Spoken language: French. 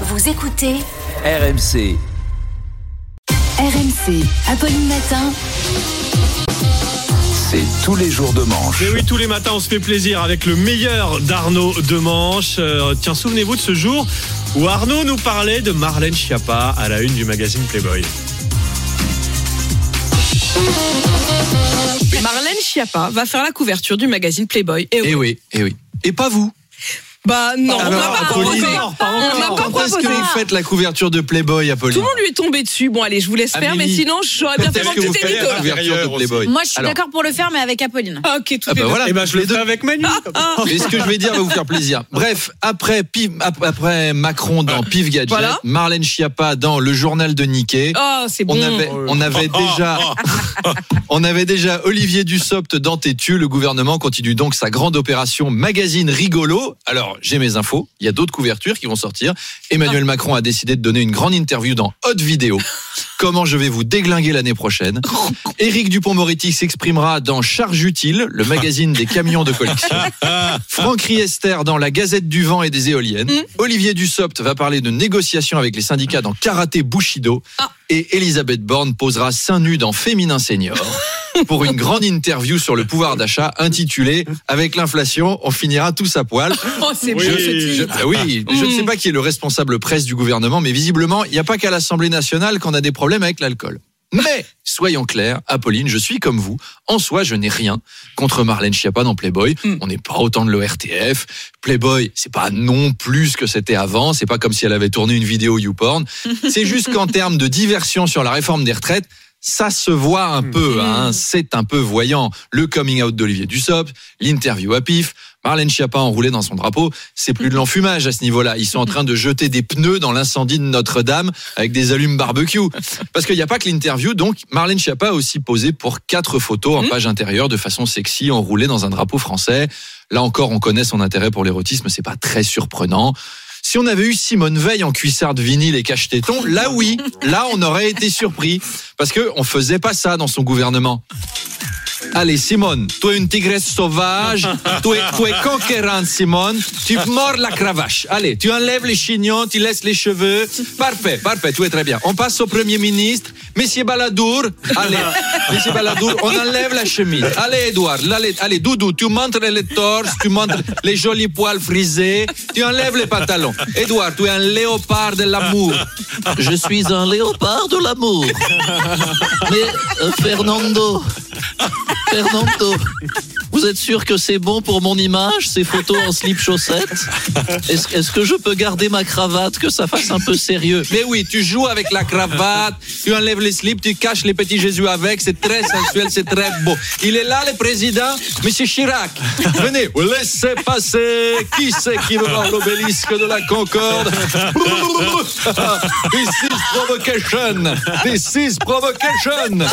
Vous écoutez RMC. RMC, Apolline Matin. C'est tous les jours de manche. Mais oui, tous les matins, on se fait plaisir avec le meilleur d'Arnaud Demanche. Euh, tiens, souvenez-vous de ce jour où Arnaud nous parlait de Marlène Schiappa à la une du magazine Playboy. Marlène Schiappa va faire la couverture du magazine Playboy. Et oui. Eh oui, eh oui. Et pas vous. Bah non, on Alors, va pas Apolline, proposer. On va pas Pourquoi est-ce que proposer. vous faites la couverture de Playboy, Tout Apolline le monde lui est tombé dessus. Bon, allez, je vous laisse faire, mais Amélie, sinon, j'aurais bien Quand fait est-ce mon que vous petit faites édito. la couverture de Playboy Moi, je suis Alors, d'accord pour le faire, mais avec Apolline. Ah, ok, tout Ah est bah bon. voilà, Eh ben, je le deux. fais avec Manu. Mais ce que je vais dire va vous faire plaisir. Bref, après, Piv- ap- après Macron dans Pif Gadget, Voilà. Marlène Schiappa dans le journal de Nikkei. Oh, c'est bon. On avait, on avait déjà, on avait déjà Olivier Dussopt dans Tétu. Le gouvernement continue donc sa grande opération magazine rigolo. Alors, j'ai mes infos. Il y a d'autres couvertures qui vont sortir. Emmanuel Macron a décidé de donner une grande interview dans Hot Vidéo. Comment je vais vous déglinguer l'année prochaine. Éric Dupont-Moretti s'exprimera dans Charge utile, le magazine des camions de collection. Franck Riester dans la Gazette du vent et des éoliennes. Olivier Dussopt va parler de négociations avec les syndicats dans Karaté Bushido. Ah. Et Elisabeth Borne posera seins nus dans Féminin Senior pour une grande interview sur le pouvoir d'achat intitulée Avec l'inflation, on finira tous à poil. Oh, c'est Oui. Je, ah oui, je ne sais pas qui est le responsable presse du gouvernement, mais visiblement, il n'y a pas qu'à l'Assemblée nationale qu'on a des problèmes avec l'alcool. Mais, soyons clairs, Apolline, je suis comme vous. En soi, je n'ai rien contre Marlène Schiappa dans Playboy. Mm. On n'est pas autant de l'ORTF. Playboy, c'est pas non plus ce que c'était avant. C'est pas comme si elle avait tourné une vidéo YouPorn. C'est juste qu'en termes de diversion sur la réforme des retraites, ça se voit un peu, hein. c'est un peu voyant. Le coming out d'Olivier Dussopt, l'interview à pif, Marlène Schiappa enroulée dans son drapeau, c'est plus de l'enfumage à ce niveau-là. Ils sont en train de jeter des pneus dans l'incendie de Notre-Dame avec des allumes barbecue. Parce qu'il n'y a pas que l'interview, donc Marlène Schiappa a aussi posé pour quatre photos en page intérieure de façon sexy, enroulée dans un drapeau français. Là encore, on connaît son intérêt pour l'érotisme, c'est pas très surprenant. Si on avait eu Simone Veil en cuissard de vinyle et cache-téton, là oui, là on aurait été surpris. Parce que on faisait pas ça dans son gouvernement. Allez, Simone, tu es une tigresse sauvage, tu es, tu es conquérante, Simone, tu mords la cravache. Allez, tu enlèves les chignons, tu laisses les cheveux. Parfait, parfait, tout est très bien. On passe au Premier ministre, Monsieur Baladour. Allez, Monsieur Baladour, on enlève la chemise. Allez, Edouard, allez, allez, Doudou, tu montres les torses, tu montres les jolis poils frisés, tu enlèves les pantalons. Edouard, tu es un léopard de l'amour. Je suis un léopard de l'amour. Mais euh, Fernando, Fernando, vous êtes sûr que c'est bon pour mon image, ces photos en slip chaussette Est-ce est-ce que je peux garder ma cravate, que ça fasse un peu sérieux? Mais oui, tu joues avec la cravate, tu enlèves les slips, tu caches les petits Jésus avec, c'est très sensuel, c'est très beau. Il est là, le président, Monsieur Chirac. Venez, laissez passer. Qui c'est qui veut voir l'obélisque de la Concorde? This is provocation. This is provocation.